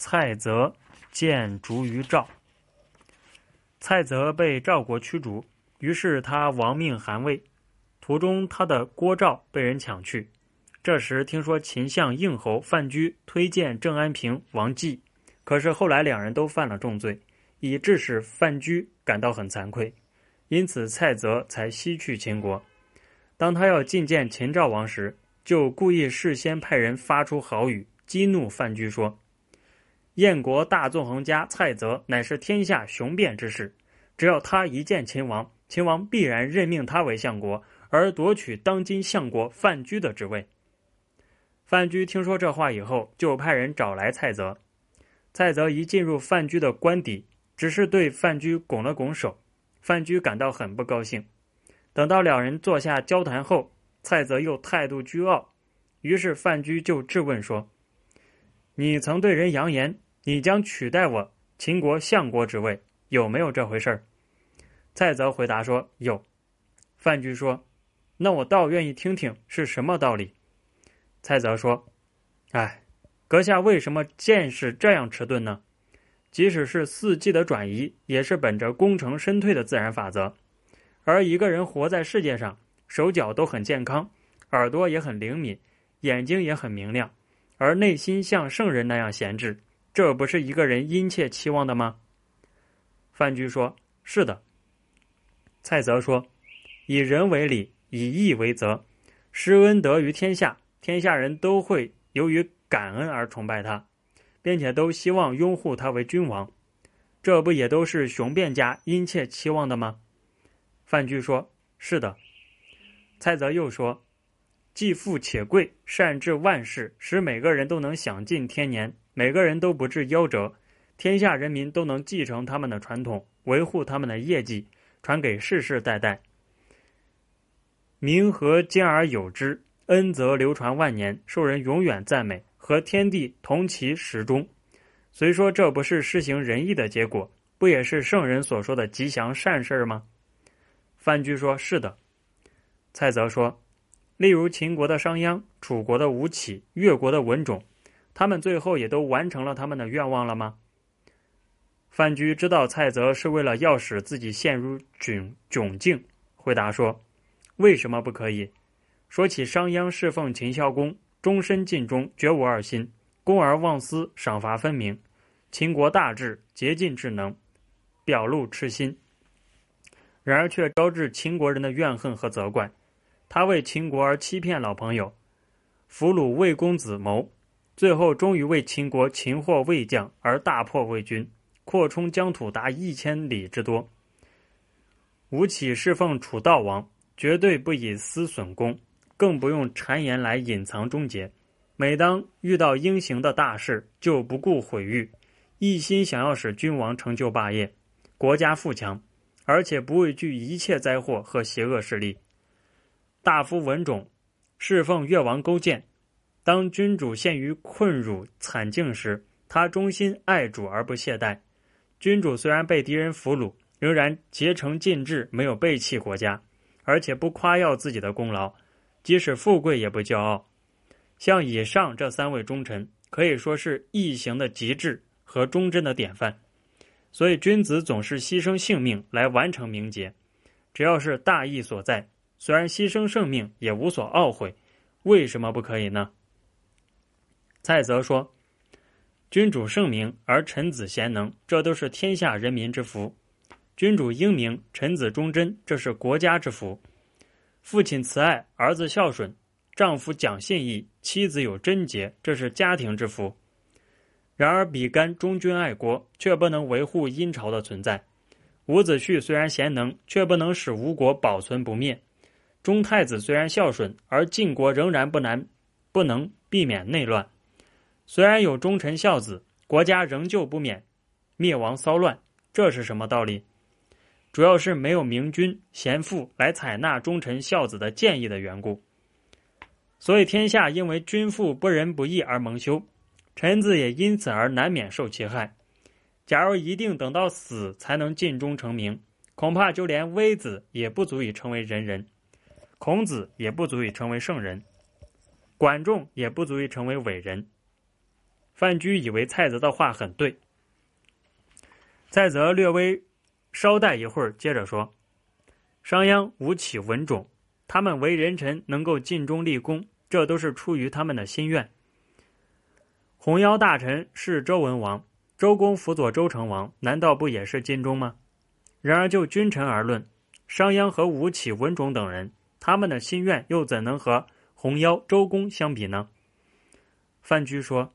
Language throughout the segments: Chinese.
蔡泽见逐于赵。蔡泽被赵国驱逐，于是他亡命韩魏。途中，他的郭赵被人抢去。这时听说秦相应侯范雎推荐郑安平、王继，可是后来两人都犯了重罪，以致使范雎感到很惭愧。因此，蔡泽才西去秦国。当他要觐见秦赵王时，就故意事先派人发出豪语，激怒范雎，说。燕国大纵横家蔡泽乃是天下雄辩之士，只要他一见秦王，秦王必然任命他为相国，而夺取当今相国范雎的职位。范雎听说这话以后，就派人找来蔡泽。蔡泽一进入范雎的官邸，只是对范雎拱了拱手，范雎感到很不高兴。等到两人坐下交谈后，蔡泽又态度倨傲，于是范雎就质问说。你曾对人扬言，你将取代我秦国相国之位，有没有这回事儿？蔡泽回答说有。范雎说：“那我倒愿意听听是什么道理。”蔡泽说：“哎，阁下为什么见识这样迟钝呢？即使是四季的转移，也是本着功成身退的自然法则。而一个人活在世界上，手脚都很健康，耳朵也很灵敏，眼睛也很明亮。”而内心像圣人那样闲置，这不是一个人殷切期望的吗？范雎说：“是的。”蔡泽说：“以人为礼，以义为则，施恩德于天下，天下人都会由于感恩而崇拜他，并且都希望拥护他为君王，这不也都是雄辩家殷切期望的吗？”范雎说：“是的。”蔡泽又说。既富且贵，善治万事，使每个人都能享尽天年，每个人都不致夭折，天下人民都能继承他们的传统，维护他们的业绩，传给世世代代。民和兼而有之，恩泽流传万年，受人永远赞美，和天地同其始终。虽说这不是施行仁义的结果，不也是圣人所说的吉祥善事吗？范雎说：“是的。”蔡泽说。例如秦国的商鞅、楚国的吴起、越国的文种，他们最后也都完成了他们的愿望了吗？范雎知道蔡泽是为了要使自己陷入窘窘境，回答说：“为什么不可以？说起商鞅侍奉秦孝公，终身尽忠，绝无二心，公而忘私，赏罚分明，秦国大治，竭尽智能，表露痴心，然而却招致秦国人的怨恨和责怪。”他为秦国而欺骗老朋友，俘虏魏公子谋，最后终于为秦国擒获魏将而大破魏军，扩充疆土达一千里之多。吴起侍奉楚悼王，绝对不以私损公，更不用谗言来隐藏终结。每当遇到英雄的大事，就不顾毁誉，一心想要使君王成就霸业，国家富强，而且不畏惧一切灾祸和邪恶势力。大夫文种侍奉越王勾践，当君主陷于困辱惨境时，他忠心爱主而不懈怠。君主虽然被敌人俘虏，仍然竭诚尽智，没有背弃国家，而且不夸耀自己的功劳，即使富贵也不骄傲。像以上这三位忠臣，可以说是义行的极致和忠贞的典范。所以，君子总是牺牲性命来完成名节，只要是大义所在。虽然牺牲生命也无所懊悔，为什么不可以呢？蔡泽说：“君主圣明而臣子贤能，这都是天下人民之福；君主英明，臣子忠贞，这是国家之福；父亲慈爱，儿子孝顺，丈夫讲信义，妻子有贞洁，这是家庭之福。然而比干忠君爱国，却不能维护殷朝的存在；伍子胥虽然贤能，却不能使吴国保存不灭。”中太子虽然孝顺，而晋国仍然不难不能避免内乱；虽然有忠臣孝子，国家仍旧不免灭亡骚乱。这是什么道理？主要是没有明君贤父来采纳忠臣孝子的建议的缘故。所以天下因为君父不仁不义而蒙羞，臣子也因此而难免受其害。假如一定等到死才能尽忠成名，恐怕就连微子也不足以成为仁人。孔子也不足以成为圣人，管仲也不足以成为伟人。范雎以为蔡泽的话很对。蔡泽略微稍待一会儿，接着说：“商鞅、吴起、文种，他们为人臣，能够尽忠立功，这都是出于他们的心愿。红腰大臣是周文王，周公辅佐周成王，难道不也是尽忠吗？然而就君臣而论，商鞅和吴起、文种等人，他们的心愿又怎能和红腰、周公相比呢？”范雎说：“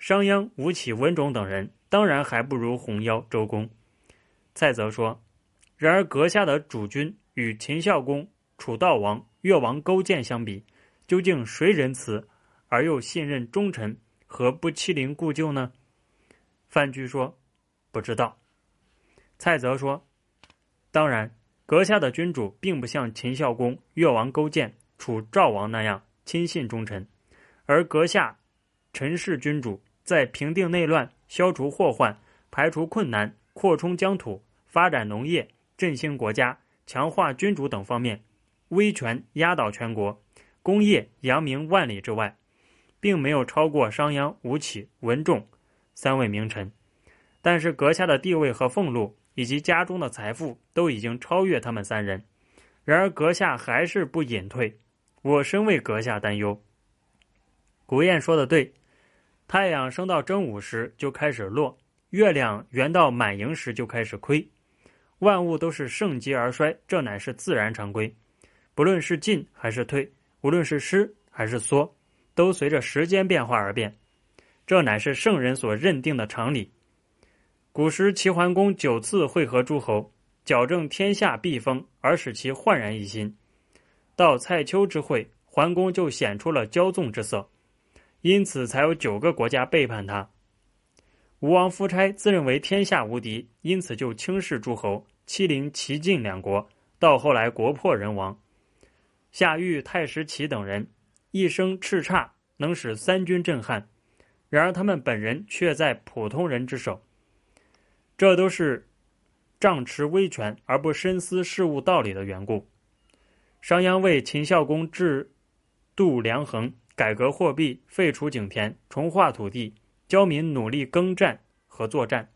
商鞅、吴起、文种等人。”当然还不如洪邀、周公。蔡泽说：“然而阁下的主君与秦孝公、楚悼王、越王勾践相比，究竟谁仁慈而又信任忠臣，何不欺凌故旧呢？”范雎说：“不知道。”蔡泽说：“当然，阁下的君主并不像秦孝公、越王勾践、楚赵王那样亲信忠臣，而阁下陈氏君主在平定内乱。”消除祸患、排除困难、扩充疆土、发展农业、振兴国家、强化君主等方面，威权压倒全国，功业扬名万里之外，并没有超过商鞅、吴起、文仲三位名臣。但是阁下的地位和俸禄，以及家中的财富，都已经超越他们三人。然而阁下还是不隐退，我深为阁下担忧。古谚说的对。太阳升到正午时就开始落，月亮圆到满盈时就开始亏，万物都是盛极而衰，这乃是自然常规。不论是进还是退，无论是失还是缩，都随着时间变化而变，这乃是圣人所认定的常理。古时齐桓公九次会合诸侯，矫正天下弊风，而使其焕然一新。到蔡丘之会，桓公就显出了骄纵之色。因此，才有九个国家背叛他。吴王夫差自认为天下无敌，因此就轻视诸侯，欺凌齐晋两国。到后来国破人亡。夏禹、太史启等人一生叱咤，能使三军震撼。然而他们本人却在普通人之手。这都是仗持威权而不深思事物道理的缘故。商鞅为秦孝公制度量衡。改革货币，废除井田，重划土地，教民努力耕战和作战。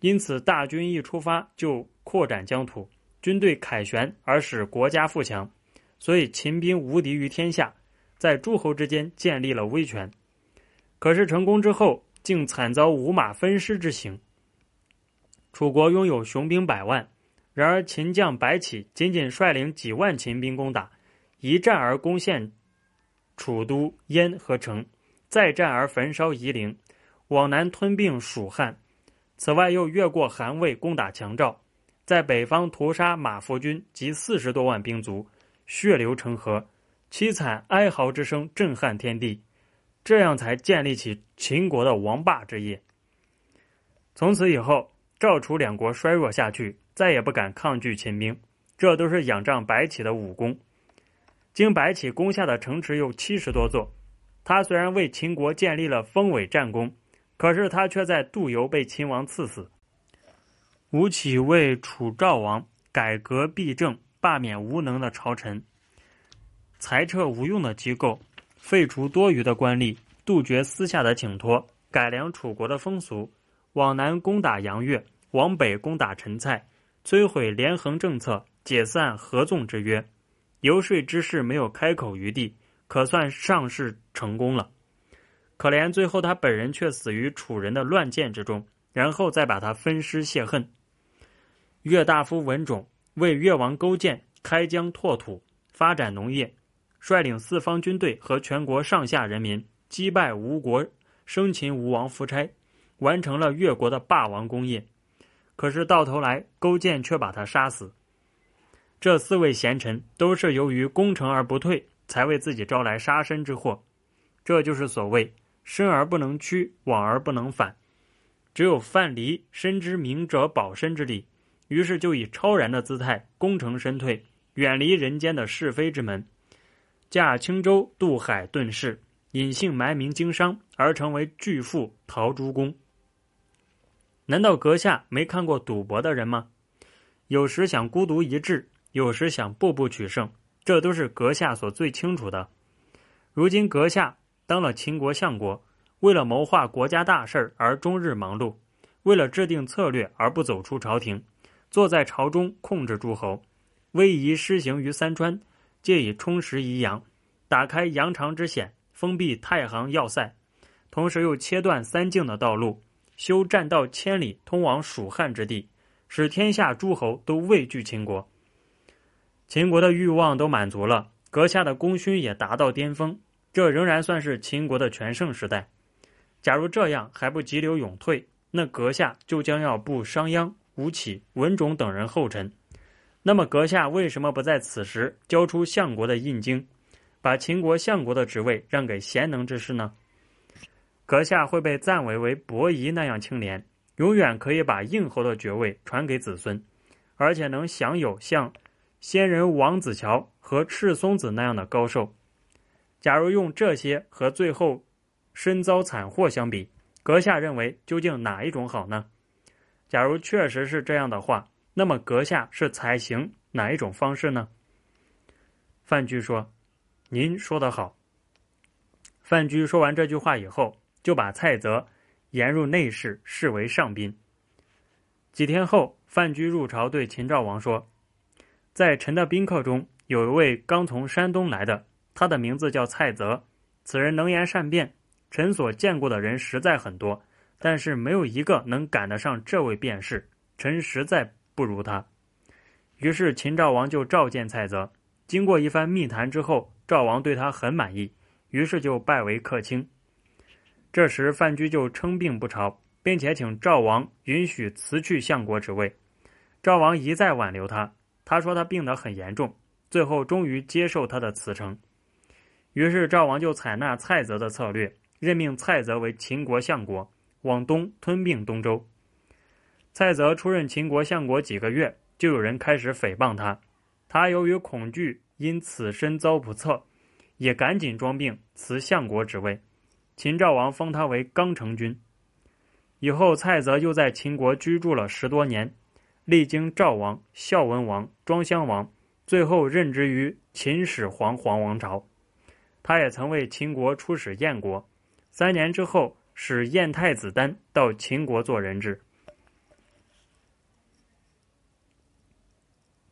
因此，大军一出发就扩展疆土，军队凯旋而使国家富强。所以，秦兵无敌于天下，在诸侯之间建立了威权。可是成功之后，竟惨遭五马分尸之刑。楚国拥有雄兵百万，然而秦将白起仅仅率领几万秦兵攻打，一战而攻陷。楚都燕和城，再战而焚烧夷陵，往南吞并蜀汉。此外，又越过韩魏，攻打强赵，在北方屠杀马服军及四十多万兵卒，血流成河，凄惨哀嚎之声震撼天地。这样才建立起秦国的王霸之业。从此以后，赵楚两国衰弱下去，再也不敢抗拒秦兵。这都是仰仗白起的武功。经白起攻下的城池有七十多座，他虽然为秦国建立了丰伟战功，可是他却在杜游被秦王赐死。吴起为楚赵王改革弊政，罢免无能的朝臣，裁撤无用的机构，废除多余的官吏，杜绝私下的请托，改良楚国的风俗，往南攻打杨越，往北攻打陈蔡，摧毁连横政策，解散合纵之约。游说之事没有开口余地，可算上事成功了。可怜最后他本人却死于楚人的乱箭之中，然后再把他分尸泄恨。越大夫文种为越王勾践开疆拓土，发展农业，率领四方军队和全国上下人民击败吴国，生擒吴王夫差，完成了越国的霸王功业。可是到头来，勾践却把他杀死。这四位贤臣都是由于攻城而不退，才为自己招来杀身之祸。这就是所谓“生而不能屈，往而不能反”。只有范蠡深知明哲保身之理，于是就以超然的姿态功成身退，远离人间的是非之门，驾轻舟渡海遁世，隐姓埋名经商，而成为巨富陶朱公。难道阁下没看过赌博的人吗？有时想孤独一掷。有时想步步取胜，这都是阁下所最清楚的。如今阁下当了秦国相国，为了谋划国家大事而终日忙碌，为了制定策略而不走出朝廷，坐在朝中控制诸侯，威仪施行于三川，借以充实宜阳，打开阳长之险，封闭太行要塞，同时又切断三境的道路，修栈道千里通往蜀汉之地，使天下诸侯都畏惧秦国。秦国的欲望都满足了，阁下的功勋也达到巅峰，这仍然算是秦国的全盛时代。假如这样还不急流勇退，那阁下就将要步商鞅、吴起、文种等人后尘。那么阁下为什么不在此时交出相国的印经，把秦国相国的职位让给贤能之士呢？阁下会被赞为为伯夷那样清廉，永远可以把应侯的爵位传给子孙，而且能享有像。仙人王子乔和赤松子那样的高寿，假如用这些和最后身遭惨祸相比，阁下认为究竟哪一种好呢？假如确实是这样的话，那么阁下是采行哪一种方式呢？范雎说：“您说得好。”范雎说完这句话以后，就把蔡泽延入内室，视为上宾。几天后，范雎入朝对秦昭王说。在臣的宾客中，有一位刚从山东来的，他的名字叫蔡泽。此人能言善辩，臣所见过的人实在很多，但是没有一个能赶得上这位辩士。臣实在不如他。于是秦昭王就召见蔡泽。经过一番密谈之后，赵王对他很满意，于是就拜为客卿。这时范雎就称病不朝，并且请赵王允许辞去相国职位。赵王一再挽留他。他说他病得很严重，最后终于接受他的辞呈。于是赵王就采纳蔡泽的策略，任命蔡泽为秦国相国，往东吞并东周。蔡泽出任秦国相国几个月，就有人开始诽谤他。他由于恐惧因此身遭不测，也赶紧装病辞相国职位。秦赵王封他为刚成君。以后蔡泽又在秦国居住了十多年。历经赵王、孝文王、庄襄王，最后任职于秦始皇皇王朝。他也曾为秦国出使燕国。三年之后，使燕太子丹到秦国做人质。